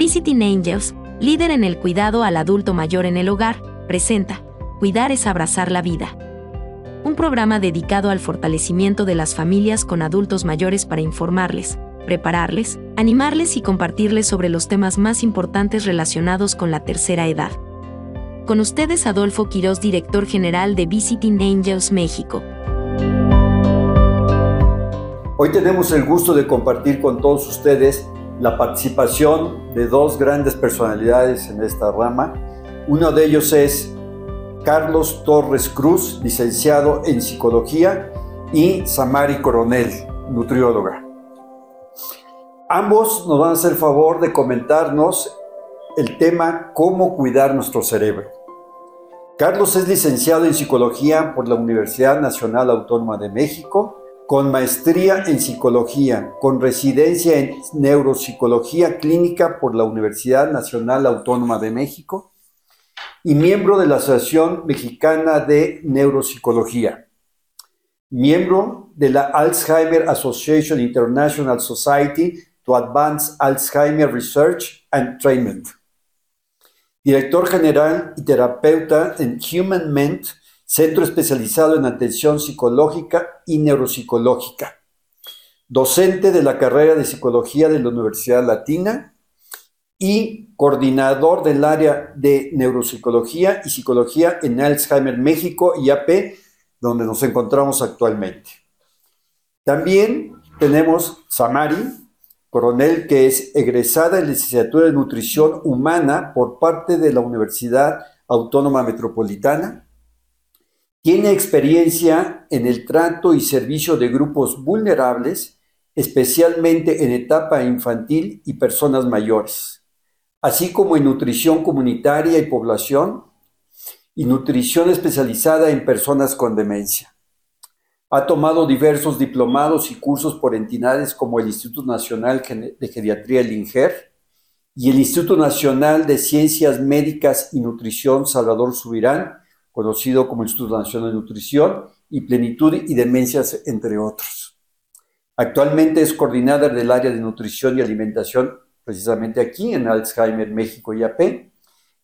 Visiting Angels, líder en el cuidado al adulto mayor en el hogar, presenta Cuidar es abrazar la vida. Un programa dedicado al fortalecimiento de las familias con adultos mayores para informarles, prepararles, animarles y compartirles sobre los temas más importantes relacionados con la tercera edad. Con ustedes Adolfo Quirós, director general de Visiting Angels México. Hoy tenemos el gusto de compartir con todos ustedes la participación de dos grandes personalidades en esta rama. Uno de ellos es Carlos Torres Cruz, licenciado en psicología, y Samari Coronel, nutrióloga. Ambos nos van a hacer favor de comentarnos el tema cómo cuidar nuestro cerebro. Carlos es licenciado en psicología por la Universidad Nacional Autónoma de México con maestría en psicología, con residencia en neuropsicología clínica por la Universidad Nacional Autónoma de México y miembro de la Asociación Mexicana de Neuropsicología, miembro de la Alzheimer Association International Society to Advance Alzheimer Research and Treatment, director general y terapeuta en Human Ment centro especializado en atención psicológica y neuropsicológica, docente de la carrera de psicología de la Universidad Latina y coordinador del área de neuropsicología y psicología en Alzheimer México y AP, donde nos encontramos actualmente. También tenemos Samari, coronel que es egresada en licenciatura de nutrición humana por parte de la Universidad Autónoma Metropolitana, tiene experiencia en el trato y servicio de grupos vulnerables, especialmente en etapa infantil y personas mayores, así como en nutrición comunitaria y población y nutrición especializada en personas con demencia. Ha tomado diversos diplomados y cursos por entidades como el Instituto Nacional de Geriatría, el INGER, y el Instituto Nacional de Ciencias Médicas y Nutrición Salvador Subirán, conocido como Instituto Nacional de Nutrición, y Plenitud y Demencias, entre otros. Actualmente es coordinador del área de nutrición y alimentación, precisamente aquí en Alzheimer, México y AP.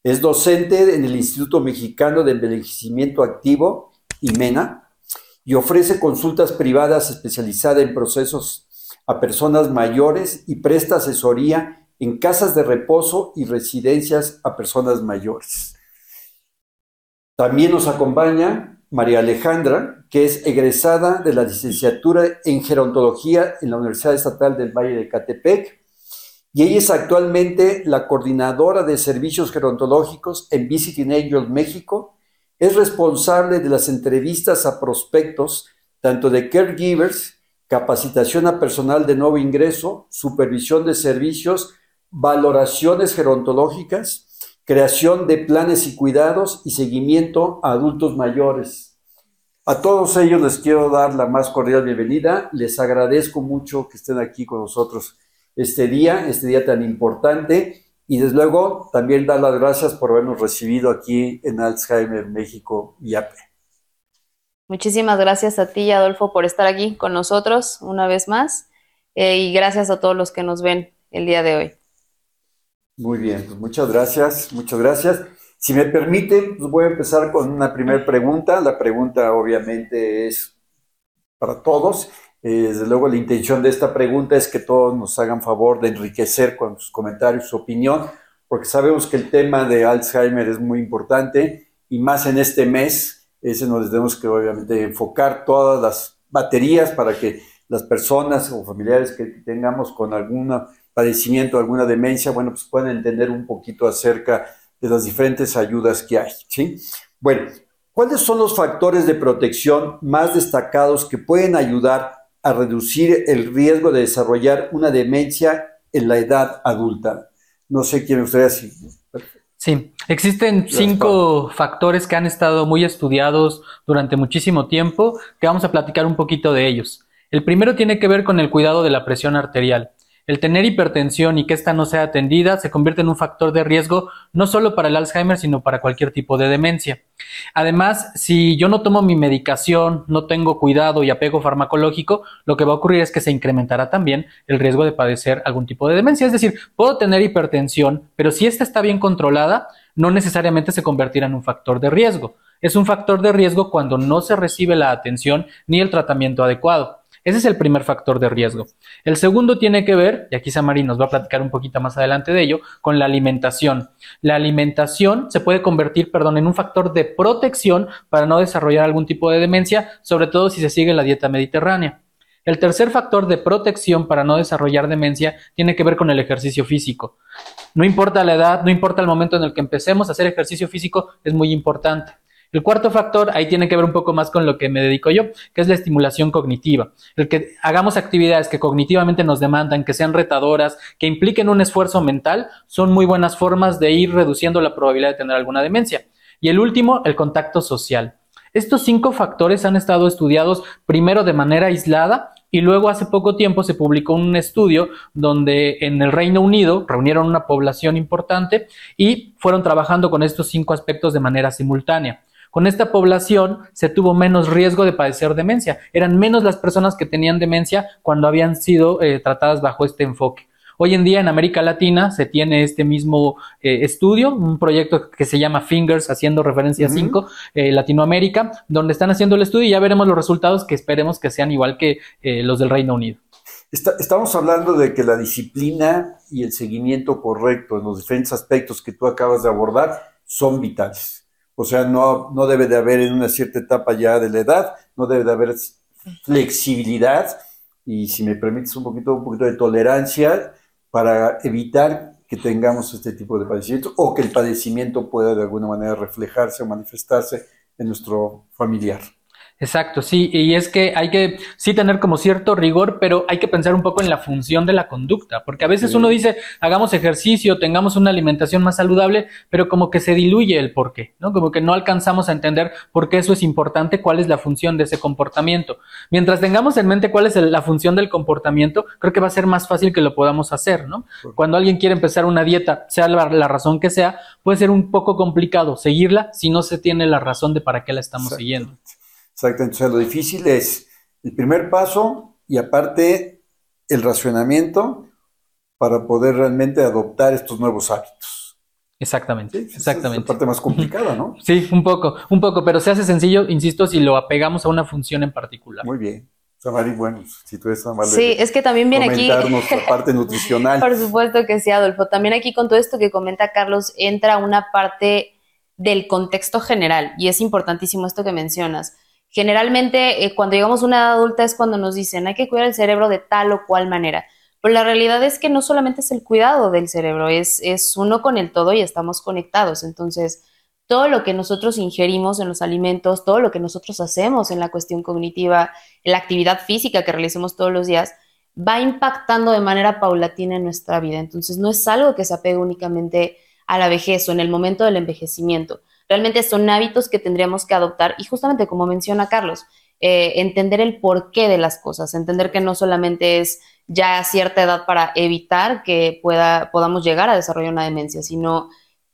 Es docente en el Instituto Mexicano de Envejecimiento Activo, IMENA, y ofrece consultas privadas especializadas en procesos a personas mayores y presta asesoría en casas de reposo y residencias a personas mayores. También nos acompaña María Alejandra, que es egresada de la licenciatura en gerontología en la Universidad Estatal del Valle de Catepec, y ella es actualmente la coordinadora de servicios gerontológicos en Visiting Angels México. Es responsable de las entrevistas a prospectos, tanto de caregivers, capacitación a personal de nuevo ingreso, supervisión de servicios, valoraciones gerontológicas, creación de planes y cuidados y seguimiento a adultos mayores. A todos ellos les quiero dar la más cordial bienvenida. Les agradezco mucho que estén aquí con nosotros este día, este día tan importante. Y desde luego también dar las gracias por habernos recibido aquí en Alzheimer México y AP. Muchísimas gracias a ti, Adolfo, por estar aquí con nosotros una vez más. Eh, y gracias a todos los que nos ven el día de hoy. Muy bien, pues muchas gracias, muchas gracias. Si me permiten, pues voy a empezar con una primera pregunta. La pregunta obviamente es para todos. Eh, desde luego la intención de esta pregunta es que todos nos hagan favor de enriquecer con sus comentarios, su opinión, porque sabemos que el tema de Alzheimer es muy importante y más en este mes, ese nos tenemos que obviamente enfocar todas las baterías para que las personas o familiares que tengamos con alguna padecimiento, alguna demencia, bueno, pues pueden entender un poquito acerca de las diferentes ayudas que hay, ¿sí? Bueno, ¿cuáles son los factores de protección más destacados que pueden ayudar a reducir el riesgo de desarrollar una demencia en la edad adulta? No sé quién ustedes decir. Sí, existen cinco factores que han estado muy estudiados durante muchísimo tiempo, que vamos a platicar un poquito de ellos. El primero tiene que ver con el cuidado de la presión arterial. El tener hipertensión y que ésta no sea atendida se convierte en un factor de riesgo no solo para el Alzheimer, sino para cualquier tipo de demencia. Además, si yo no tomo mi medicación, no tengo cuidado y apego farmacológico, lo que va a ocurrir es que se incrementará también el riesgo de padecer algún tipo de demencia. Es decir, puedo tener hipertensión, pero si esta está bien controlada, no necesariamente se convertirá en un factor de riesgo. Es un factor de riesgo cuando no se recibe la atención ni el tratamiento adecuado. Ese es el primer factor de riesgo. El segundo tiene que ver, y aquí Samari nos va a platicar un poquito más adelante de ello, con la alimentación. La alimentación se puede convertir, perdón, en un factor de protección para no desarrollar algún tipo de demencia, sobre todo si se sigue la dieta mediterránea. El tercer factor de protección para no desarrollar demencia tiene que ver con el ejercicio físico. No importa la edad, no importa el momento en el que empecemos a hacer ejercicio físico, es muy importante. El cuarto factor, ahí tiene que ver un poco más con lo que me dedico yo, que es la estimulación cognitiva. El que hagamos actividades que cognitivamente nos demandan, que sean retadoras, que impliquen un esfuerzo mental, son muy buenas formas de ir reduciendo la probabilidad de tener alguna demencia. Y el último, el contacto social. Estos cinco factores han estado estudiados primero de manera aislada y luego hace poco tiempo se publicó un estudio donde en el Reino Unido reunieron una población importante y fueron trabajando con estos cinco aspectos de manera simultánea. Con esta población se tuvo menos riesgo de padecer demencia. Eran menos las personas que tenían demencia cuando habían sido eh, tratadas bajo este enfoque. Hoy en día en América Latina se tiene este mismo eh, estudio, un proyecto que se llama Fingers, haciendo referencia a 5, eh, Latinoamérica, donde están haciendo el estudio y ya veremos los resultados que esperemos que sean igual que los del Reino Unido. estamos hablando de que la disciplina y el seguimiento correcto en los diferentes aspectos que tú acabas de abordar son vitales. O sea, no, no debe de haber en una cierta etapa ya de la edad, no debe de haber flexibilidad y si me permites un poquito, un poquito de tolerancia para evitar que tengamos este tipo de padecimiento o que el padecimiento pueda de alguna manera reflejarse o manifestarse en nuestro familiar. Exacto, sí, y es que hay que sí tener como cierto rigor, pero hay que pensar un poco en la función de la conducta, porque a veces uno dice, hagamos ejercicio, tengamos una alimentación más saludable, pero como que se diluye el por qué, ¿no? Como que no alcanzamos a entender por qué eso es importante, cuál es la función de ese comportamiento. Mientras tengamos en mente cuál es la función del comportamiento, creo que va a ser más fácil que lo podamos hacer, ¿no? Cuando alguien quiere empezar una dieta, sea la, la, razón que sea, puede ser un poco complicado seguirla si no se tiene la razón de para qué la estamos siguiendo. Exactamente. O sea, lo difícil es el primer paso y aparte el racionamiento para poder realmente adoptar estos nuevos hábitos. Exactamente, exactamente. Es la parte más complicada, ¿no? Sí, un poco, un poco, pero se hace sencillo, insisto, si lo apegamos a una función en particular. Muy bien. Samari, bueno, si tú eres Sí, es que también viene aquí. nuestra parte nutricional. Por supuesto que sí, Adolfo. También aquí con todo esto que comenta Carlos, entra una parte del contexto general, y es importantísimo esto que mencionas Generalmente, eh, cuando llegamos a una edad adulta es cuando nos dicen hay que cuidar el cerebro de tal o cual manera. Pero la realidad es que no solamente es el cuidado del cerebro, es, es uno con el todo y estamos conectados. Entonces, todo lo que nosotros ingerimos en los alimentos, todo lo que nosotros hacemos en la cuestión cognitiva, en la actividad física que realicemos todos los días, va impactando de manera paulatina en nuestra vida. Entonces, no es algo que se apegue únicamente a la vejez o en el momento del envejecimiento. Realmente son hábitos que tendríamos que adoptar y justamente como menciona Carlos, eh, entender el porqué de las cosas, entender que no solamente es ya cierta edad para evitar que pueda, podamos llegar a desarrollar una demencia, sino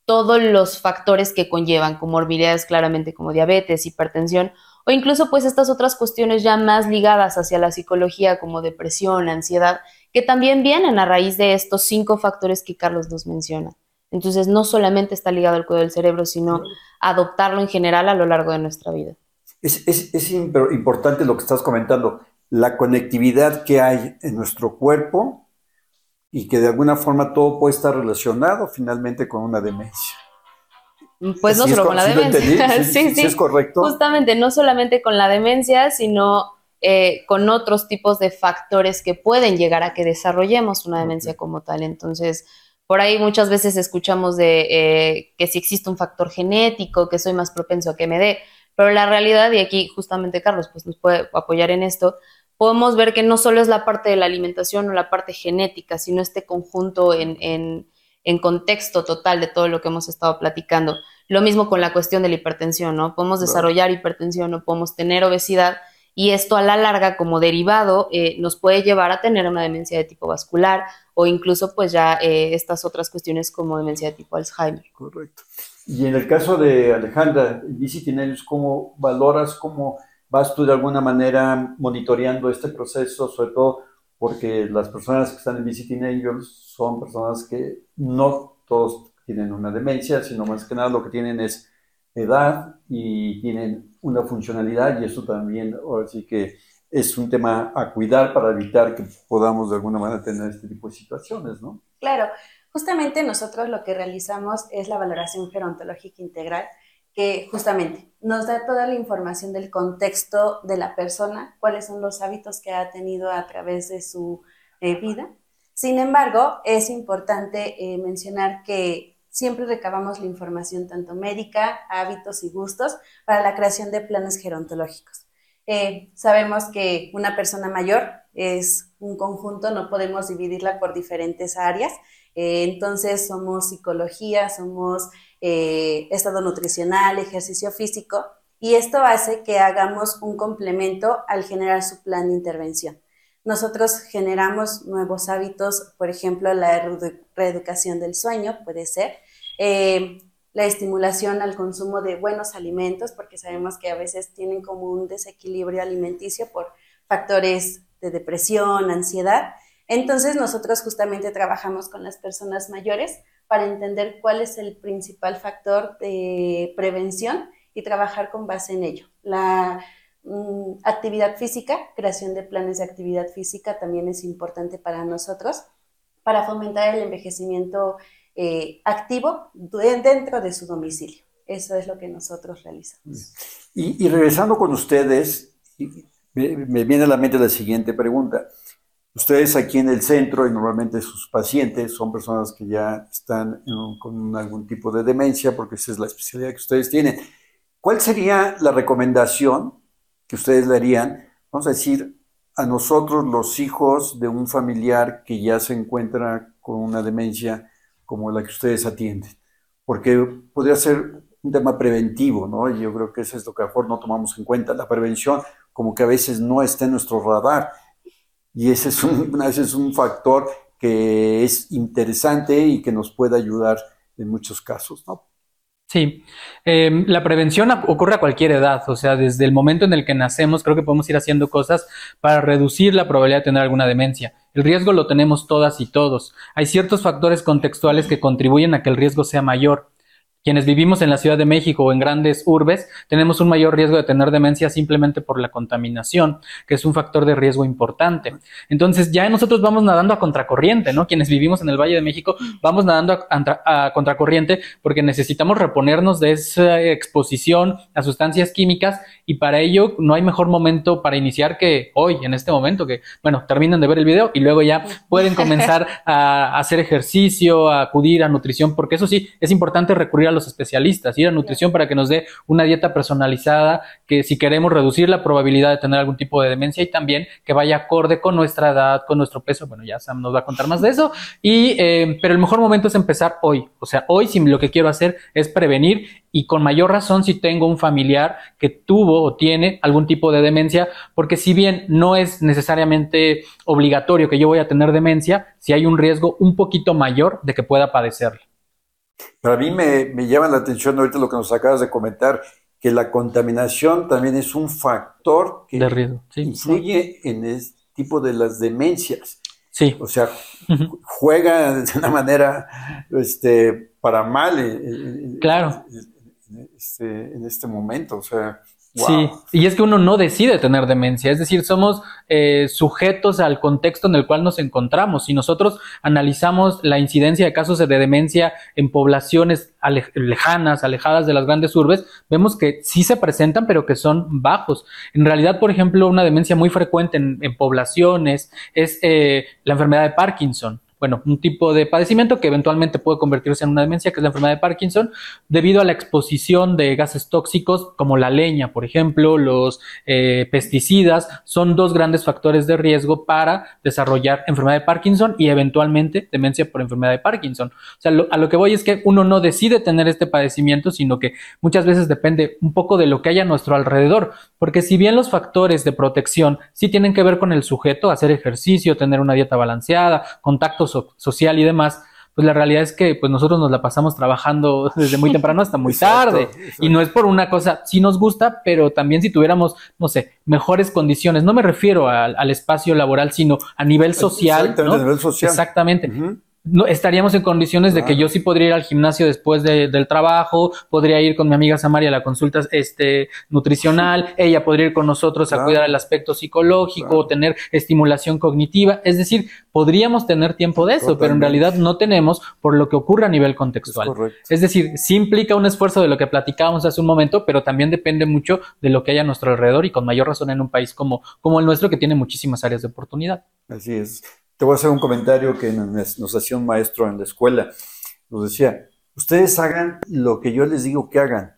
todos los factores que conllevan, comorbilidades claramente como diabetes, hipertensión o incluso pues estas otras cuestiones ya más ligadas hacia la psicología como depresión, ansiedad, que también vienen a raíz de estos cinco factores que Carlos nos menciona. Entonces, no solamente está ligado al cuidado del cerebro, sino adoptarlo en general a lo largo de nuestra vida. Es, importante lo que estás comentando, la conectividad que hay en nuestro cuerpo y que de alguna forma todo puede estar relacionado finalmente con una demencia. Pues no solo con la demencia. Sí, sí, es correcto. Justamente, no solamente con la demencia, sino eh, con otros tipos de factores que pueden llegar a que desarrollemos una demencia como tal. Entonces, por ahí muchas veces escuchamos de eh, que si existe un factor genético, que soy más propenso a que me dé, pero la realidad, y aquí justamente Carlos pues, nos puede apoyar en esto, podemos ver que no solo es la parte de la alimentación o la parte genética, sino este conjunto en, contexto total de todo lo que hemos estado platicando. Lo mismo con la cuestión de la hipertensión, ¿no? Podemos desarrollar hipertensión o podemos tener obesidad y esto a la larga como derivado eh, nos puede llevar a tener una demencia de tipo vascular o incluso pues ya eh, estas otras cuestiones como demencia de tipo Alzheimer. Correcto. Y en el caso de Alejandra, ellos, ¿cómo valoras, cómo vas tú de alguna manera monitoreando este proceso, sobre todo porque las personas que están en Visiting Angels son personas que no todos tienen una demencia, sino más que nada lo que tienen es edad y tienen una funcionalidad y eso también, ahora sí que es un tema a cuidar para evitar que podamos de alguna manera tener este tipo de situaciones, ¿no? Claro, justamente nosotros lo que realizamos es la valoración gerontológica integral, que justamente nos da toda la información del contexto de la persona, cuáles son los hábitos que ha tenido a través de su eh, vida. Sin embargo, es importante eh, mencionar que siempre recabamos la información tanto médica, hábitos y gustos para la creación de planes gerontológicos. Eh, sabemos que una persona mayor es un conjunto, no podemos dividirla por diferentes áreas. Eh, entonces somos psicología, somos eh, estado nutricional, ejercicio físico, y esto hace que hagamos un complemento al generar su plan de intervención. Nosotros generamos nuevos hábitos, por ejemplo, la reeducación del sueño puede ser la estimulación al consumo de buenos alimentos, porque sabemos que a veces tienen como un desequilibrio alimenticio por factores de depresión, ansiedad. Entonces nosotros justamente trabajamos con las personas mayores para entender cuál es el principal factor de prevención y trabajar con base en ello. La mm, actividad física, creación de planes de actividad física también es importante para nosotros para fomentar el envejecimiento eh, activo dentro de su domicilio. Eso es lo que nosotros realizamos. Y, regresando con ustedes, me, viene a la mente la siguiente pregunta. Ustedes aquí en el centro y normalmente sus pacientes son personas que ya están con algún tipo de demencia porque esa es la especialidad que ustedes tienen. ¿Cuál sería la recomendación que ustedes le harían, vamos a decir, a nosotros los hijos de un familiar que ya se encuentra con una demencia como la que ustedes atienden, porque podría ser un tema preventivo, ¿no? Y yo creo que eso es lo que a mejor no tomamos en cuenta, la prevención como que a veces no está en nuestro radar y ese es un, ese es un factor que es interesante y que nos puede ayudar en muchos casos, ¿no? Sí, em, la prevención ocurre a cualquier edad, o sea, desde el momento en el que nacemos creo que podemos ir haciendo cosas para reducir la probabilidad de tener alguna demencia. El riesgo lo tenemos todas y todos. Hay ciertos factores contextuales que contribuyen a que el riesgo sea mayor. Quienes vivimos en la Ciudad de México o en grandes urbes tenemos un mayor riesgo de tener demencia simplemente por la contaminación, que es un factor de riesgo importante. Entonces ya nosotros vamos nadando a contracorriente, ¿no? Quienes vivimos en el Valle de México vamos nadando a, contracorriente porque necesitamos reponernos de esa exposición a sustancias químicas y para ello no hay mejor momento para iniciar que hoy, en este momento, que, bueno, terminan de ver el video y luego ya pueden comenzar a hacer ejercicio, a acudir a nutrición, porque eso sí, es importante recurrir a los especialistas, ir a nutrición para que nos dé una dieta personalizada, que si queremos reducir la probabilidad de tener algún tipo de demencia y también que vaya acorde con nuestra edad, con nuestro peso. Bueno, ya Sam nos va a contar más de eso. Y, eh, pero el mejor momento es empezar hoy. O sea, hoy si lo que quiero hacer es prevenir y con mayor razón si tengo un familiar que tuvo o tiene algún tipo de demencia, porque si bien no es necesariamente obligatorio que yo voy a tener demencia, si hay un riesgo un poquito mayor de que pueda padecerlo. Para mí me, me llama la atención ahorita lo que nos acabas de comentar, que la contaminación también es un factor que influye en este tipo de las demencias. Sí. O sea, juega de una manera este, para mal. Eh, eh, claro. Este, en este momento. O sea, Sí, y es que uno no decide tener demencia, es decir, somos eh, sujetos al contexto en el cual nos encontramos. Si nosotros analizamos la incidencia de casos de demencia en poblaciones lejanas, alejadas de las grandes urbes, vemos que sí se presentan, pero que son bajos. En realidad, por ejemplo, una demencia muy frecuente en, poblaciones es eh, la enfermedad de Parkinson bueno, un tipo de padecimiento que eventualmente puede convertirse en una demencia, que es la enfermedad de Parkinson, debido a la exposición de gases tóxicos como la leña, por ejemplo, los eh, pesticidas, son dos grandes factores de riesgo para desarrollar enfermedad de Parkinson y eventualmente demencia por enfermedad de Parkinson. O sea, a lo que voy es que uno no decide tener este padecimiento, sino que muchas veces depende un poco de lo que haya a nuestro alrededor. Porque si bien los factores de protección sí tienen que ver con el sujeto, hacer ejercicio, tener una dieta balanceada, contacto social y demás, pues la realidad es que pues nosotros nos la pasamos trabajando desde muy temprano hasta muy tarde. Y no es por una cosa, sí nos gusta, pero también si tuviéramos, no sé, mejores condiciones. No me refiero al, espacio laboral, sino a nivel social. Exactamente, a nivel social. Exactamente no, estaríamos en condiciones de que yo sí podría ir al gimnasio después del trabajo, podría ir con mi amiga Samaria a la consulta este, nutricional, ella podría ir con nosotros a cuidar el aspecto psicológico, tener estimulación cognitiva, es decir, podríamos tener tiempo de eso, pero en realidad no tenemos por lo que ocurre a nivel contextual. Es, decir, sí implica un esfuerzo de lo que platicábamos hace un momento, pero también depende mucho de lo que hay a nuestro alrededor y con mayor razón en un país como, como el nuestro que tiene muchísimas áreas de oportunidad. Así es. Te voy a hacer un comentario que nos, hacía un maestro en la escuela. Nos decía, ustedes hagan lo que yo les digo que hagan,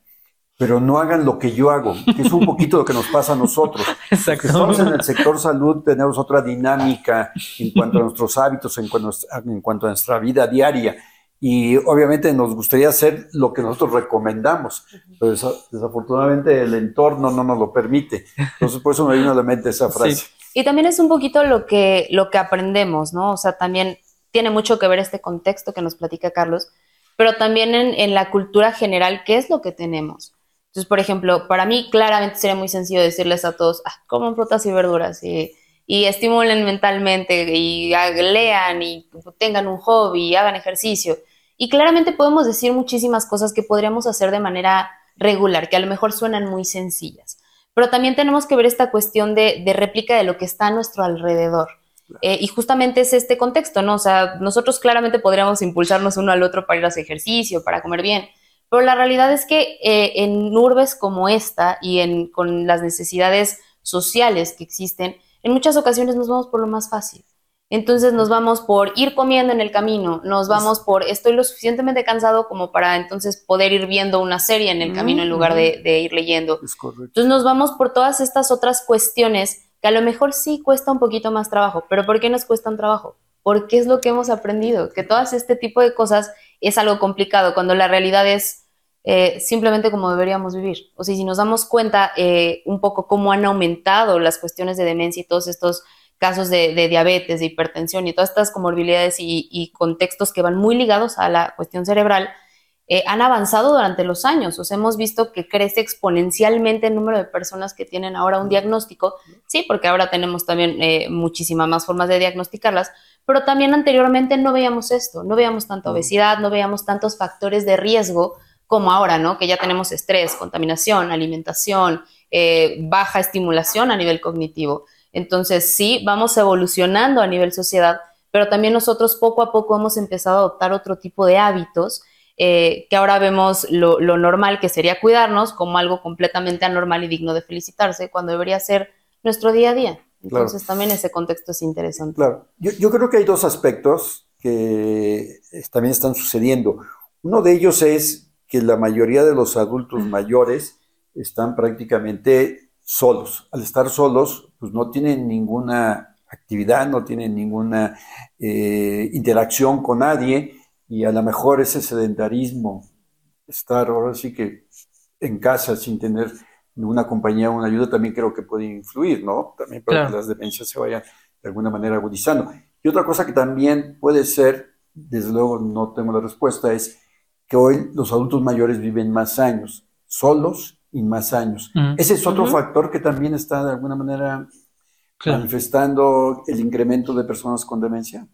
pero no hagan lo que yo hago, que es un poquito lo que nos pasa a nosotros. Exacto. Estamos en el sector salud, tenemos otra dinámica en cuanto a nuestros hábitos, en cuanto, en cuanto a nuestra vida diaria. Y obviamente nos gustaría hacer lo que nosotros recomendamos, pero desafortunadamente el entorno no nos lo permite. Entonces, por eso me vino a la mente esa frase. Y también es un poquito lo que, lo que aprendemos, ¿no? O sea, también tiene mucho que ver este contexto que nos platica Carlos, pero también en, la cultura general, ¿qué es lo que tenemos? Entonces, por ejemplo, para mí claramente sería muy sencillo decirles a todos, ah, coman frutas y verduras y, y estimulen mentalmente y lean y tengan un hobby y hagan ejercicio. Y claramente podemos decir muchísimas cosas que podríamos hacer de manera regular, que a lo mejor suenan muy sencillas pero también tenemos que ver esta cuestión de, réplica de lo que está a nuestro alrededor. Eh, y justamente es este contexto, ¿no? O sea, nosotros claramente podríamos impulsarnos uno al otro para ir a hacer ejercicio, para comer bien, pero la realidad es que eh, en urbes como esta y en, con las necesidades sociales que existen, en muchas ocasiones nos vamos por lo más fácil. Entonces nos vamos por ir comiendo en el camino, nos vamos por estoy lo suficientemente cansado como para entonces poder ir viendo una serie en el camino en lugar de, ir leyendo. Entonces nos vamos por todas estas otras cuestiones que a lo mejor sí cuesta un poquito más trabajo, pero ¿por qué nos cuestan trabajo? Porque es lo que hemos aprendido, que todas este tipo de cosas es algo complicado cuando la realidad es eh, simplemente como deberíamos vivir. O sea, si nos damos cuenta eh, un poco cómo han aumentado las cuestiones de demencia y todos estos casos de, diabetes, de hipertensión y todas estas comorbilidades y, contextos que van muy ligados a la cuestión cerebral, eh, han avanzado durante los años. O sea, hemos visto que crece exponencialmente el número de personas que tienen ahora un diagnóstico. Sí, porque ahora tenemos también eh, muchísimas más formas de diagnosticarlas, pero también anteriormente no veíamos esto, no veíamos tanta obesidad, no veíamos tantos factores de riesgo como ahora, ¿no? Que ya tenemos estrés, contaminación, alimentación, eh, baja estimulación a nivel cognitivo. Entonces, sí, vamos evolucionando a nivel sociedad, pero también nosotros poco a poco hemos empezado a adoptar otro tipo de hábitos eh, que ahora vemos lo, normal que sería cuidarnos como algo completamente anormal y digno de felicitarse, cuando debería ser nuestro día a día. Entonces también ese contexto es interesante. Claro, yo, yo, creo que hay dos aspectos que también están sucediendo. Uno de ellos es que la mayoría de los adultos mayores están prácticamente solos. Al estar solos, pues no tienen ninguna actividad, no tienen ninguna eh, interacción con nadie y a lo mejor ese sedentarismo, estar ahora sí que en casa sin tener ninguna compañía o una ayuda, también creo que puede influir, ¿no? También para que las demencias se vayan de alguna manera agudizando. Y otra cosa que también puede ser, desde luego no tengo la respuesta, es que hoy los adultos mayores viven más años solos y más años. Ese es otro factor que también está de alguna manera manifestando el incremento de personas con demencia.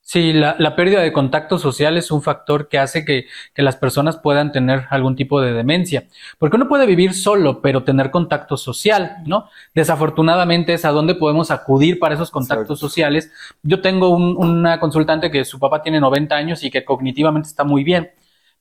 Sí, la, pérdida de contacto social es un factor que hace que, las personas puedan tener algún tipo de demencia. Porque uno puede vivir solo, pero tener contacto social, ¿no? Desafortunadamente es a donde podemos acudir para esos contactos sociales. Yo tengo una consultante que su papá tiene 90 años y que cognitivamente está muy bien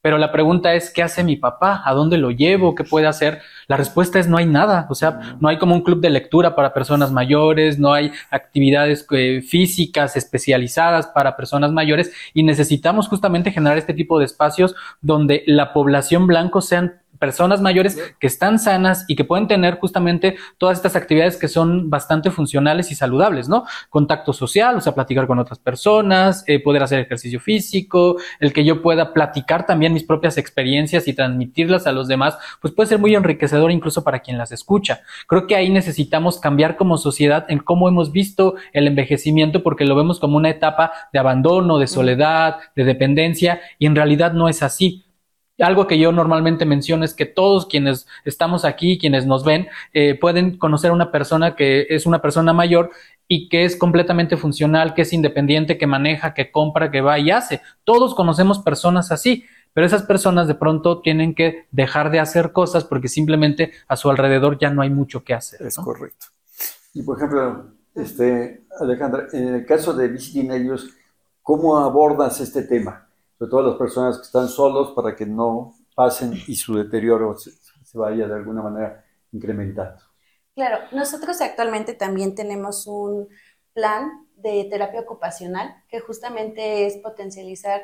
pero la pregunta es, ¿qué hace mi papá? ¿A dónde lo llevo? ¿Qué puede hacer? La respuesta es no hay nada. O sea, no hay como un club de lectura para personas mayores, no hay actividades eh, físicas especializadas para personas mayores y necesitamos justamente generar este tipo de espacios donde la población blanco sean personas mayores que están sanas y que pueden tener justamente todas estas actividades que son bastante funcionales y saludables, ¿no? Contacto social, o sea, platicar con otras personas, eh, poder hacer ejercicio físico, el que yo pueda platicar también mis propias experiencias y transmitirlas a los demás, pues puede ser muy enriquecedor incluso para quien las escucha. Creo que ahí necesitamos cambiar como sociedad en cómo hemos visto el envejecimiento porque lo vemos como una etapa de abandono, de soledad, de dependencia y en realidad no es así algo que yo normalmente menciono es que todos quienes estamos aquí, quienes nos ven, eh, pueden conocer a una persona que es una persona mayor y que es completamente funcional, que es independiente, que maneja, que compra, que va y hace. Todos conocemos personas así, pero esas personas de pronto tienen que dejar de hacer cosas porque simplemente a su alrededor ya no hay mucho que hacer. Es correcto. Y por ejemplo, este, Alejandra, en el caso de Visiting ellos, ¿cómo abordas este tema? Sobre todo las personas que están solos para que no pasen y su deterioro se, vaya de alguna manera incrementando. Claro, nosotros actualmente también tenemos un plan de terapia ocupacional que justamente es potencializar,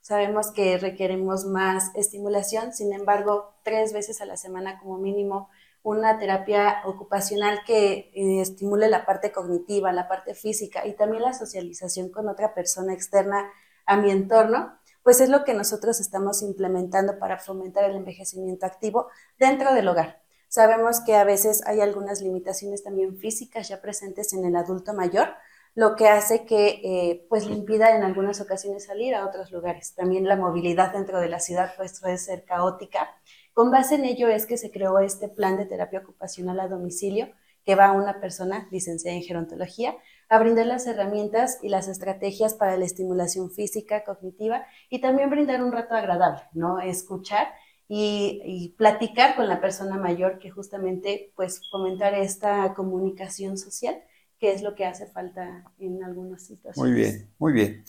sabemos que requerimos más estimulación, sin embargo, tres veces a la semana como mínimo, una terapia ocupacional que eh, estimule la parte cognitiva, la parte física y también la socialización con otra persona externa a mi entorno, pues es lo que nosotros estamos implementando para fomentar el envejecimiento activo dentro del hogar. Sabemos que a veces hay algunas limitaciones también físicas ya presentes en el adulto mayor, lo que hace que eh, pues le impida en algunas ocasiones salir a otros lugares. También la movilidad dentro de la ciudad pues, puede ser caótica. Con base en ello es que se creó este plan de terapia ocupacional a domicilio que va a una persona licenciada en gerontología a brindar las herramientas y las estrategias para la estimulación física, cognitiva y también brindar un rato agradable, ¿no? Escuchar y, platicar con la persona mayor que justamente pues fomentar esta comunicación social, que es lo que hace falta en algunas situaciones. Muy bien, muy bien.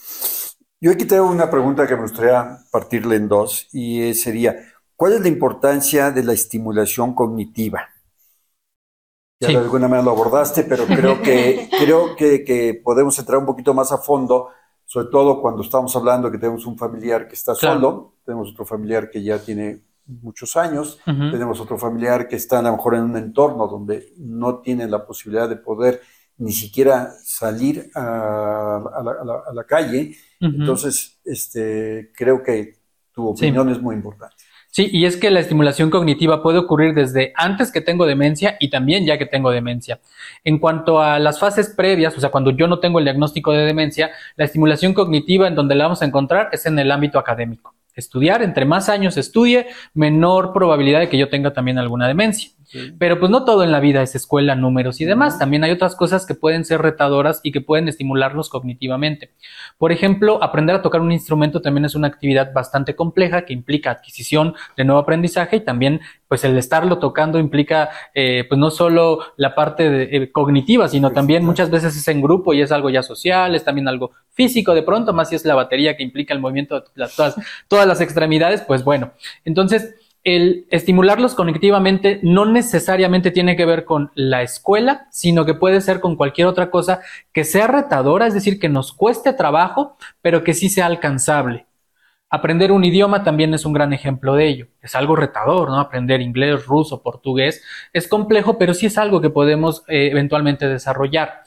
Yo aquí tengo una pregunta que me gustaría partirle en dos y sería, ¿cuál es la importancia de la estimulación cognitiva? Ya de alguna manera lo abordaste, pero creo que, creo que, podemos entrar un poquito más a fondo, sobre todo cuando estamos hablando que tenemos un familiar que está solo, tenemos otro familiar que ya tiene muchos años, tenemos otro familiar que está a lo mejor en un entorno donde no tiene la posibilidad de poder ni siquiera salir a, la, calle. Entonces, este, creo que tu opinión es muy importante. Sí, y es que la estimulación cognitiva puede ocurrir desde antes que tengo demencia y también ya que tengo demencia. En cuanto a las fases previas, o sea, cuando yo no tengo el diagnóstico de demencia, la estimulación cognitiva en donde la vamos a encontrar es en el ámbito académico. Estudiar, entre más años estudie, menor probabilidad de que yo tenga también alguna demencia. Pero pues no todo en la vida es escuela, números y demás. También hay otras cosas que pueden ser retadoras y que pueden estimularnos cognitivamente. Por ejemplo, aprender a tocar un instrumento también es una actividad bastante compleja que implica adquisición de nuevo aprendizaje y también pues el estarlo tocando implica eh, pues no solo la parte eh, cognitiva, sino también muchas veces es en grupo y es algo ya social, es también algo físico de pronto, más si es la batería que implica el movimiento de todas, todas las extremidades, pues bueno. Entonces, el estimularlos cognitivamente no necesariamente tiene que ver con la escuela, sino que puede ser con cualquier otra cosa que sea retadora, es decir, que nos cueste trabajo, pero que sí sea alcanzable. Aprender un idioma también es un gran ejemplo de ello. Es algo retador, ¿no? Aprender inglés, ruso, portugués es complejo, pero sí es algo que podemos eh, eventualmente desarrollar.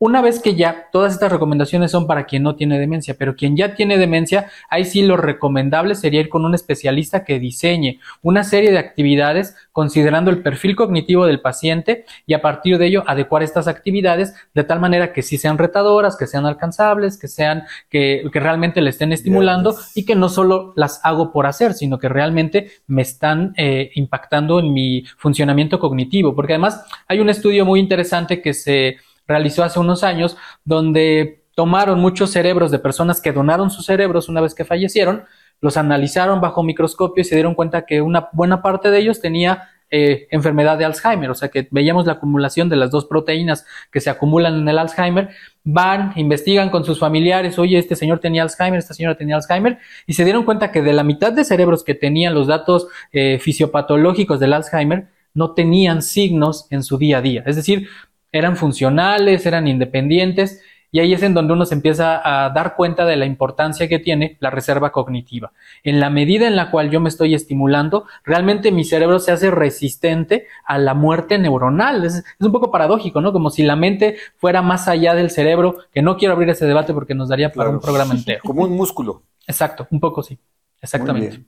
Una vez que ya todas estas recomendaciones son para quien no tiene demencia, pero quien ya tiene demencia, ahí sí lo recomendable sería ir con un especialista que diseñe una serie de actividades considerando el perfil cognitivo del paciente y a partir de ello adecuar estas actividades de tal manera que sí sean retadoras, que sean alcanzables, que sean que, realmente le estén estimulando y que no solo las hago por hacer, sino que realmente me están eh, impactando en mi funcionamiento cognitivo. Porque además hay un estudio muy interesante que se realizó hace unos años, donde tomaron muchos cerebros de personas que donaron sus cerebros una vez que fallecieron, los analizaron bajo microscopio y se dieron cuenta que una buena parte de ellos tenía eh, enfermedad de Alzheimer, o sea que veíamos la acumulación de las dos proteínas que se acumulan en el Alzheimer, van, investigan con sus familiares, oye, este señor tenía Alzheimer, esta señora tenía Alzheimer, y se dieron cuenta que de la mitad de cerebros que tenían los datos eh, fisiopatológicos del Alzheimer, no tenían signos en su día a día. Es decir, eran funcionales, eran independientes Y ahí es en donde uno se empieza a dar cuenta de la importancia que tiene la reserva cognitiva. En la medida en la cual yo me estoy estimulando, realmente mi cerebro se hace resistente a la muerte neuronal. Es, un poco paradójico, ¿no? Como si la mente fuera más allá del cerebro, que no quiero abrir ese debate porque nos daría para un programa entero. Como un músculo. Exacto, un poco sí. Exactamente.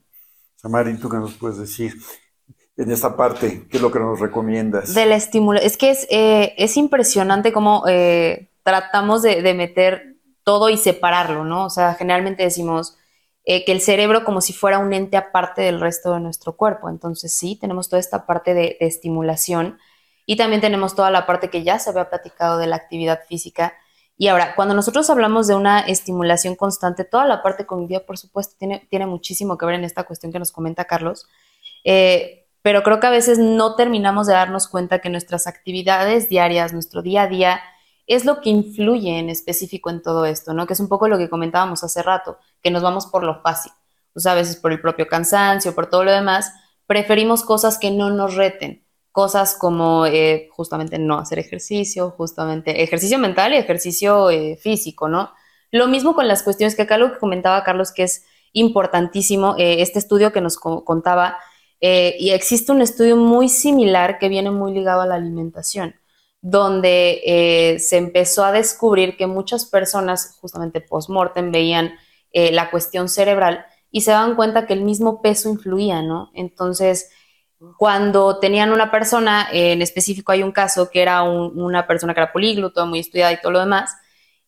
Samarín, ¿tú qué nos puedes decir? En esta parte? ¿Qué es lo que nos recomiendas? Del estímulo. Es que es, eh, es impresionante cómo eh, tratamos de, meter todo y separarlo, ¿no? O sea, generalmente decimos eh, que el cerebro como si fuera un ente aparte del resto de nuestro cuerpo. Entonces sí, tenemos toda esta parte de, de estimulación y también tenemos toda la parte que ya se había platicado de la actividad física. Y ahora, cuando nosotros hablamos de una estimulación constante, toda la parte cognitiva, por supuesto, tiene, tiene muchísimo que ver en esta cuestión que nos comenta Carlos. Eh, pero creo que a veces no terminamos de darnos cuenta que nuestras actividades diarias, nuestro día a día, es lo que influye en específico en todo esto, ¿no? Que es un poco lo que comentábamos hace rato, que nos vamos por lo fácil. Sea, a veces por el propio cansancio, por todo lo demás, preferimos cosas que no nos reten, cosas como eh, justamente no hacer ejercicio, justamente ejercicio mental y ejercicio eh, físico, ¿no? Lo mismo con las cuestiones que acá lo que comentaba Carlos, que es importantísimo, eh, este estudio que nos contaba eh, y existe un estudio muy similar que viene muy ligado a la alimentación, donde eh, se empezó a descubrir que muchas personas, justamente post-mortem, veían eh, la cuestión cerebral y se daban cuenta que el mismo peso influía, ¿no? Entonces, cuando tenían una persona, en específico hay un caso que era una persona que era políglota, muy estudiada y todo lo demás,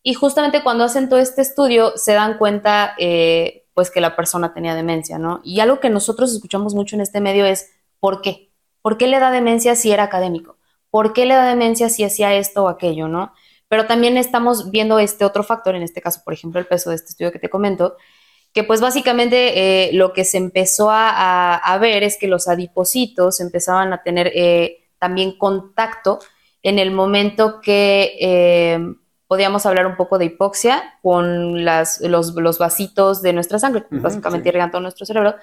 y justamente cuando hacen todo este estudio se dan cuenta pues que la persona tenía demencia, ¿no? Y algo que nosotros escuchamos mucho en este medio es, ¿por qué? ¿Por qué le da demencia si era académico? ¿Por qué le da demencia si hacía esto o aquello, no? Pero también estamos viendo este otro factor, en este caso, por ejemplo, el peso de este estudio que te comento, que pues básicamente eh, lo que se empezó a, ver es que los adipocitos empezaban a tener eh, también contacto en el momento que eh, podíamos hablar un poco de hipoxia con las, los, los, vasitos de nuestra sangre, básicamente irrigan todo nuestro cerebro.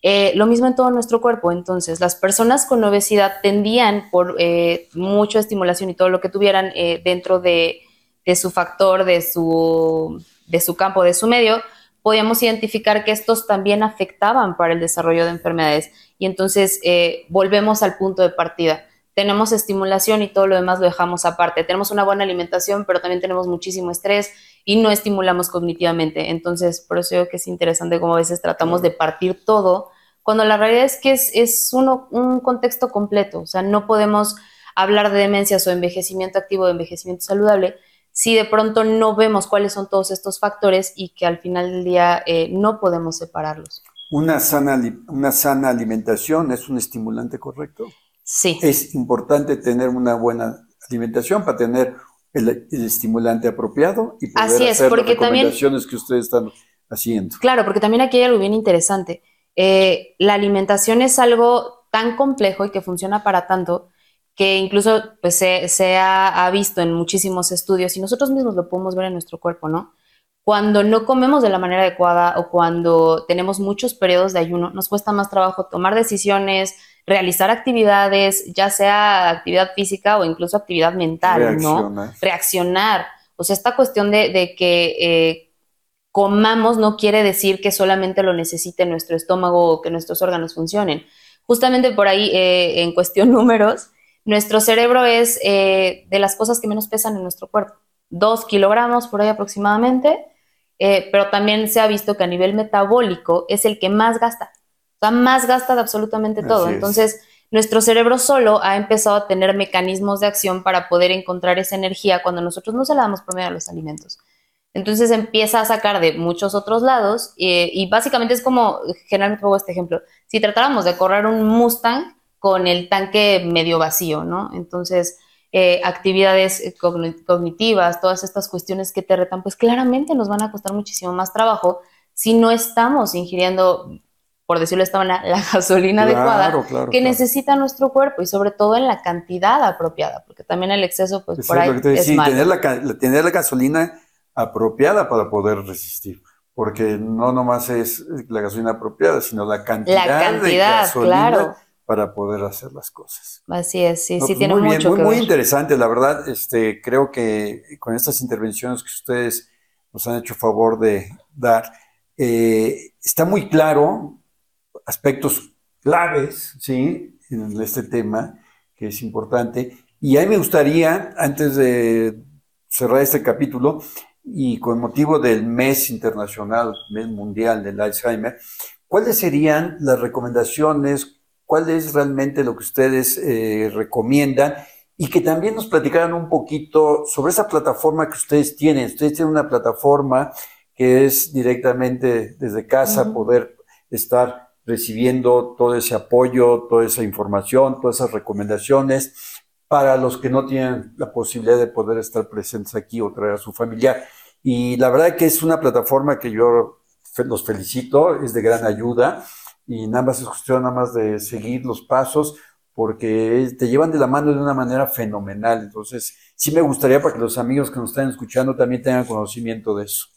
Eh, lo mismo en todo nuestro cuerpo. Entonces, las personas con obesidad tendían por eh, mucha estimulación y todo lo que tuvieran eh, dentro de, de, su factor, de su, de su campo, de su medio, podíamos identificar que estos también afectaban para el desarrollo de enfermedades. Y entonces volvemos al punto de partida tenemos estimulación y todo lo demás lo dejamos aparte. Tenemos una buena alimentación, pero también tenemos muchísimo estrés y no estimulamos cognitivamente. Entonces, por eso creo que es interesante cómo a veces tratamos de partir todo, cuando la realidad es que es, es uno, un contexto completo. O sea, no podemos hablar de demencias o envejecimiento activo o envejecimiento saludable si de pronto no vemos cuáles son todos estos factores y que al final del día eh, no podemos separarlos. Una sana, una sana alimentación es un estimulante correcto. Sí. Es importante tener una buena alimentación para tener el, estimulante apropiado y poder Así es, hacer porque las recomendaciones que ustedes están haciendo. Claro, porque también aquí hay algo bien interesante. Eh, la alimentación es algo tan complejo y que funciona para tanto que incluso pues, se, ha, ha, visto en muchísimos estudios y nosotros mismos lo podemos ver en nuestro cuerpo, ¿no? Cuando no comemos de la manera adecuada o cuando tenemos muchos periodos de ayuno, nos cuesta más trabajo tomar decisiones, realizar actividades, ya sea actividad física o incluso actividad mental, ¿no? Reaccionar. O sea, esta cuestión de, que eh, comamos no quiere decir que solamente lo necesite nuestro estómago o que nuestros órganos funcionen. Justamente por ahí, eh, en cuestión números, nuestro cerebro es eh, de las cosas que menos pesan en nuestro cuerpo. Dos kilogramos por ahí aproximadamente, pero también se ha visto que a nivel metabólico es el que más gasta. O sea, más gasta de absolutamente todo. Entonces, nuestro cerebro solo ha empezado a tener mecanismos de acción para poder encontrar esa energía cuando nosotros no se la damos por medio de los alimentos. Entonces empieza a sacar de muchos otros lados eh, y básicamente es como, generalmente pongo este ejemplo, si tratáramos de correr un Mustang con el tanque medio vacío, ¿no? Entonces, eh, actividades eh, cognitivas, todas estas cuestiones que te retan, pues claramente nos van a costar muchísimo más trabajo si no estamos ingiriendo por decirlo de esta manera, la gasolina adecuada que necesita nuestro cuerpo y sobre todo en la cantidad apropiada, porque también el exceso, pues por ahí es malo. Tener la, tener la gasolina apropiada para poder resistir, porque no nomás es la gasolina apropiada, sino la cantidad, la cantidad de gasolina claro. para poder hacer las cosas. Así es, sí, sí pues tiene muy mucho bien, muy, que muy ver. interesante, la verdad, este, creo que con estas intervenciones que ustedes nos han hecho favor de dar, eh, está muy claro aspectos claves, ¿sí? En este tema, que es importante. Y a mí me gustaría, antes de cerrar este capítulo, y con motivo del mes internacional, mes mundial del Alzheimer, ¿cuáles serían las recomendaciones? ¿Cuál es realmente lo que ustedes eh, recomiendan? Y que también nos platicaran un poquito sobre esa plataforma que ustedes tienen. Ustedes tienen una plataforma que es directamente desde casa poder estar recibiendo todo ese apoyo, toda esa información, todas esas recomendaciones para los que no tienen la posibilidad de poder estar presentes aquí o traer a su familiar. Y la verdad que es una plataforma que yo los felicito, es de gran ayuda y nada más es cuestión nada más de seguir los pasos porque te llevan de la mano de una manera fenomenal. Entonces, sí me gustaría para que los amigos que nos están escuchando también tengan conocimiento de eso.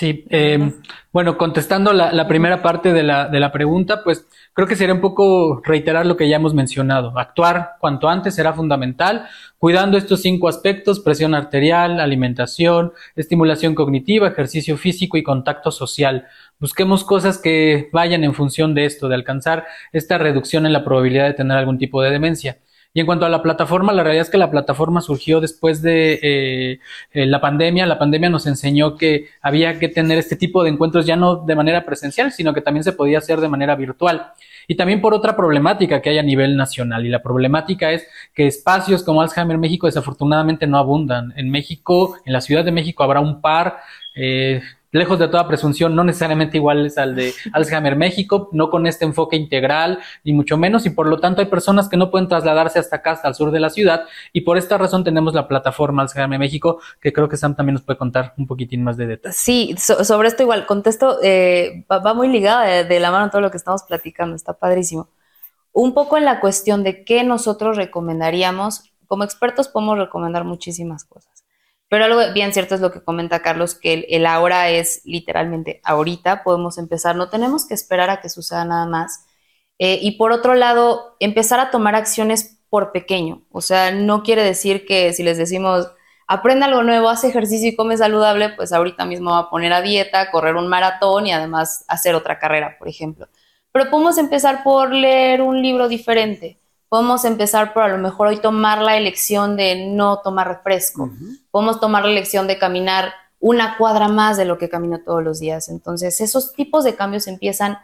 Sí, eh, bueno, contestando la, la primera parte de la, de la pregunta, pues creo que sería un poco reiterar lo que ya hemos mencionado. Actuar cuanto antes será fundamental, cuidando estos cinco aspectos, presión arterial, alimentación, estimulación cognitiva, ejercicio físico y contacto social. Busquemos cosas que vayan en función de esto, de alcanzar esta reducción en la probabilidad de tener algún tipo de demencia. Y en cuanto a la plataforma, la realidad es que la plataforma surgió después de eh, eh, la pandemia. La pandemia nos enseñó que había que tener este tipo de encuentros ya no de manera presencial, sino que también se podía hacer de manera virtual. Y también por otra problemática que hay a nivel nacional. Y la problemática es que espacios como Alzheimer México desafortunadamente no abundan. En México, en la Ciudad de México, habrá un par. Eh, lejos de toda presunción, no necesariamente iguales al de Alzheimer México, no con este enfoque integral, ni mucho menos, y por lo tanto hay personas que no pueden trasladarse hasta acá, hasta el sur de la ciudad, y por esta razón tenemos la plataforma Alzheimer México, que creo que Sam también nos puede contar un poquitín más de detalles. Sí, so- sobre esto igual, contesto, eh, va, muy ligado de, de la mano todo lo que estamos platicando, está padrísimo. Un poco en la cuestión de qué nosotros recomendaríamos, como expertos podemos recomendar muchísimas cosas, pero algo bien cierto es lo que comenta Carlos, que el, ahora es literalmente ahorita, podemos empezar, no tenemos que esperar a que suceda nada más. Eh, y por otro lado, empezar a tomar acciones por pequeño, o sea, no quiere decir que si les decimos aprende algo nuevo, hace ejercicio y come saludable, pues ahorita mismo va a poner a dieta, correr un maratón y además hacer otra carrera, por ejemplo. Pero podemos empezar por leer un libro diferente. Podemos empezar por a lo mejor hoy tomar la elección de no tomar refresco. Podemos tomar la elección de caminar una cuadra más de lo que camino todos los días. Entonces, esos tipos de cambios empiezan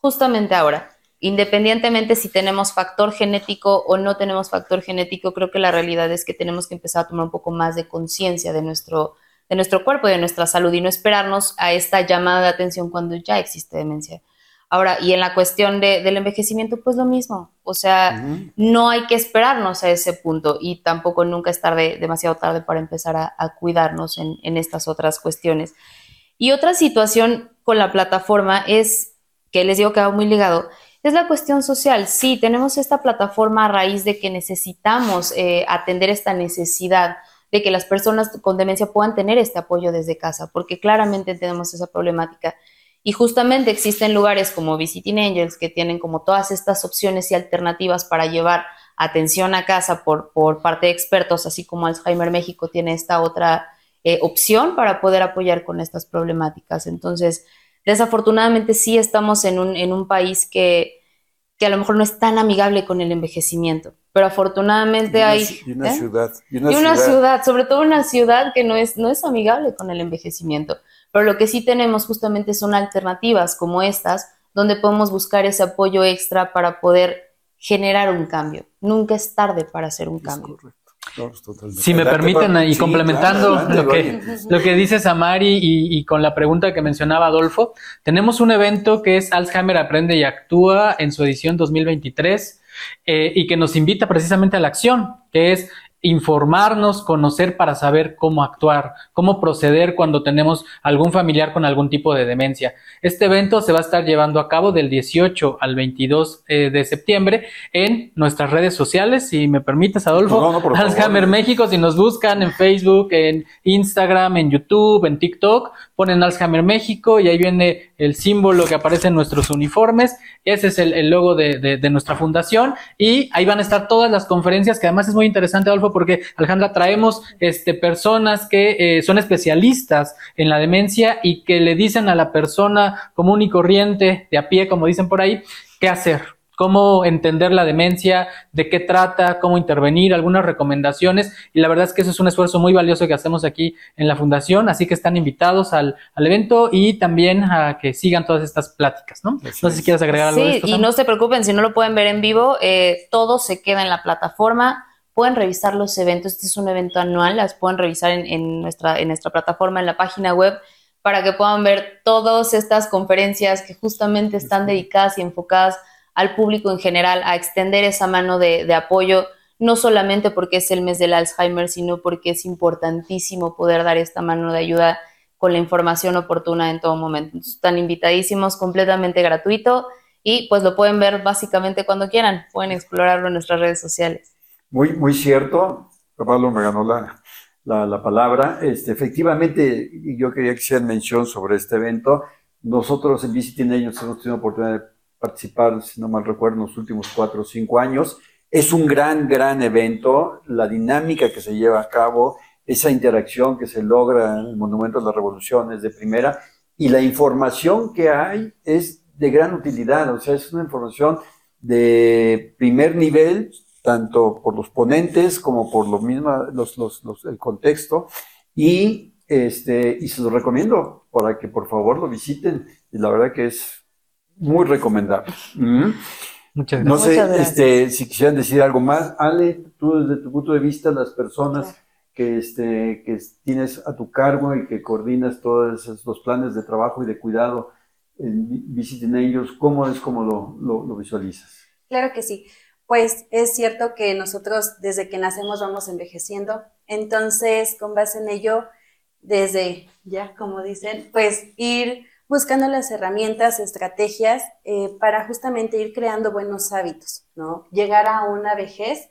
justamente ahora. Independientemente si tenemos factor genético o no tenemos factor genético, creo que la realidad es que tenemos que empezar a tomar un poco más de conciencia de nuestro, de nuestro cuerpo y de nuestra salud y no esperarnos a esta llamada de atención cuando ya existe demencia. Ahora, y en la cuestión de, del envejecimiento, pues lo mismo. O sea, no hay que esperarnos a ese punto y tampoco nunca es tarde, demasiado tarde para empezar a, a cuidarnos en, en estas otras cuestiones. Y otra situación con la plataforma es, que les digo que va muy ligado, es la cuestión social. Sí, tenemos esta plataforma a raíz de que necesitamos eh, atender esta necesidad de que las personas con demencia puedan tener este apoyo desde casa, porque claramente tenemos esa problemática. Y justamente existen lugares como Visiting Angels que tienen como todas estas opciones y alternativas para llevar atención a casa por, por parte de expertos, así como Alzheimer México tiene esta otra eh, opción para poder apoyar con estas problemáticas. Entonces, desafortunadamente sí estamos en un, en un país que, que a lo mejor no es tan amigable con el envejecimiento, pero afortunadamente Y una, hay... ci- y una ¿eh? ciudad. Y Y una ciudad, sobre todo una ciudad que no es, no es amigable con el envejecimiento. Pero lo que sí tenemos justamente son alternativas como estas, donde podemos buscar ese apoyo extra para poder generar un cambio. Nunca es tarde para hacer un Es cambio. correcto. No, pues. Si me permiten, y Sí, complementando claro, adelante, lo, que, lo que dice Samari y, y con la pregunta que mencionaba Adolfo, tenemos un evento que es Alzheimer Aprende y Actúa en su edición 2023 eh, y que nos invita precisamente a la acción, que es informarnos, conocer para saber cómo actuar, cómo proceder cuando tenemos algún familiar con algún tipo de demencia. Este evento se va a estar llevando a cabo del 18 al 22 eh, de septiembre en nuestras redes sociales, si me permites, Adolfo. No, no, por favor. Alzheimer México, si nos buscan en Facebook, en Instagram, en YouTube, en TikTok, ponen Alzheimer México y ahí viene el símbolo que aparece en nuestros uniformes. Ese es el, logo de, nuestra fundación y ahí van a estar todas las conferencias que además es muy interesante, Adolfo, porque Alejandra traemos este, personas que eh, son especialistas en la demencia y que le dicen a la persona común y corriente de a pie, como dicen por ahí, qué hacer cómo entender la demencia, de qué trata, cómo intervenir, algunas recomendaciones. Y la verdad es que eso es un esfuerzo muy valioso que hacemos aquí en la Fundación, así que están invitados al, evento y también a que sigan todas estas pláticas, ¿no? no sé si quieres agregar algo. Sí, y no se preocupen, si no lo pueden ver en vivo, eh, todo se queda en la plataforma. Pueden revisar los eventos, este es un evento anual, las pueden revisar en, nuestra, en nuestra plataforma, en la página web para que puedan ver todas estas conferencias que justamente están dedicadas y enfocadas al público en general a extender esa mano de, apoyo, no solamente porque es el mes del Alzheimer, sino porque es importantísimo poder dar esta mano de ayuda con la información oportuna en todo momento. están invitadísimos, completamente gratuito y pues lo pueden ver básicamente cuando quieran, pueden explorarlo en nuestras redes sociales. Muy, muy cierto, Pablo me ganó la, la, palabra. Este, efectivamente, yo quería que hicieran mención sobre este evento. Nosotros en Visiting Agents hemos tenido oportunidad de participar, si no mal recuerdo, en los últimos cuatro o cinco años. Es un gran, gran evento. La dinámica que se lleva a cabo, esa interacción que se logra en el Monumento de la Revolución es de primera y la información que hay es de gran utilidad. O sea, es una información de primer nivel, tanto por los ponentes como por lo mismo, los, los, el contexto. Y, este, y se los recomiendo para que por favor lo visiten. Y la verdad que es muy recomendable. Mm. Muchas gracias. No sé Este, si quisieran decir algo más. Ale, tú desde tu punto de vista, las personas que, este, que tienes a tu cargo y que coordinas todos esos planes de trabajo y de cuidado en Visiting ellos, ¿cómo es como lo, lo, lo visualizas? Claro que sí. Pues es cierto que nosotros desde que nacemos vamos envejeciendo, entonces con base en ello, desde ya como dicen, pues ir buscando las herramientas, estrategias eh, para justamente ir creando buenos hábitos, ¿no? Llegar a una vejez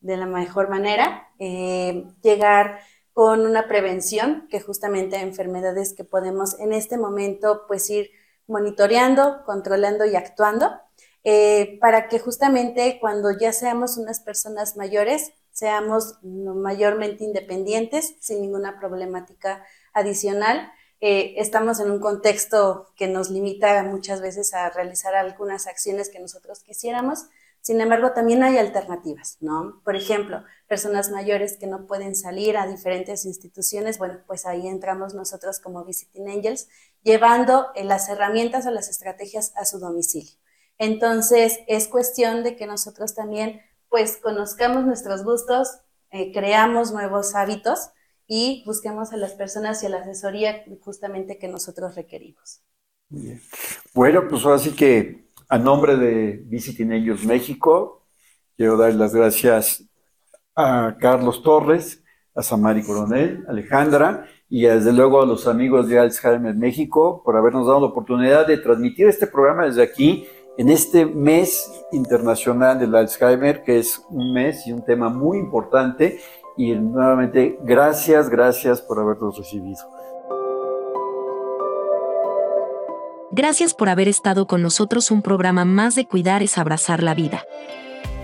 de la mejor manera, eh, llegar con una prevención, que justamente hay enfermedades que podemos en este momento pues ir monitoreando, controlando y actuando, eh, para que justamente cuando ya seamos unas personas mayores, seamos mayormente independientes, sin ninguna problemática adicional eh, estamos en un contexto que nos limita muchas veces a realizar algunas acciones que nosotros quisiéramos. Sin embargo, también hay alternativas, ¿no? Por ejemplo, personas mayores que no pueden salir a diferentes instituciones, bueno, pues ahí entramos nosotros como Visiting Angels, llevando eh, las herramientas o las estrategias a su domicilio. Entonces, es cuestión de que nosotros también, pues, conozcamos nuestros gustos, eh, creamos nuevos hábitos y busquemos a las personas y a la asesoría justamente que nosotros requerimos. Bueno, pues ahora sí que a nombre de Visiting Ellos México, quiero dar las gracias a Carlos Torres, a Samari Coronel, Alejandra y desde luego a los amigos de Alzheimer México por habernos dado la oportunidad de transmitir este programa desde aquí en este mes internacional del Alzheimer, que es un mes y un tema muy importante y nuevamente gracias, gracias por habernos recibido. Gracias por haber estado con nosotros un programa más de Cuidar es Abrazar la Vida.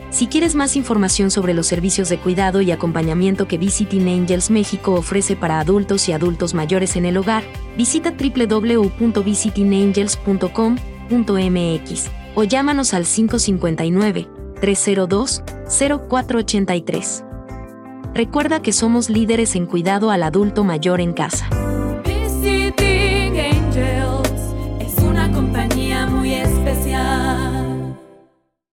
Si quieres más información sobre los servicios de cuidado y acompañamiento que Visiting Angels México ofrece para adultos y adultos mayores en el hogar, visita www.visitingangels.com.mx o llámanos al 559 302 0483. Recuerda que somos líderes en cuidado al adulto mayor en casa.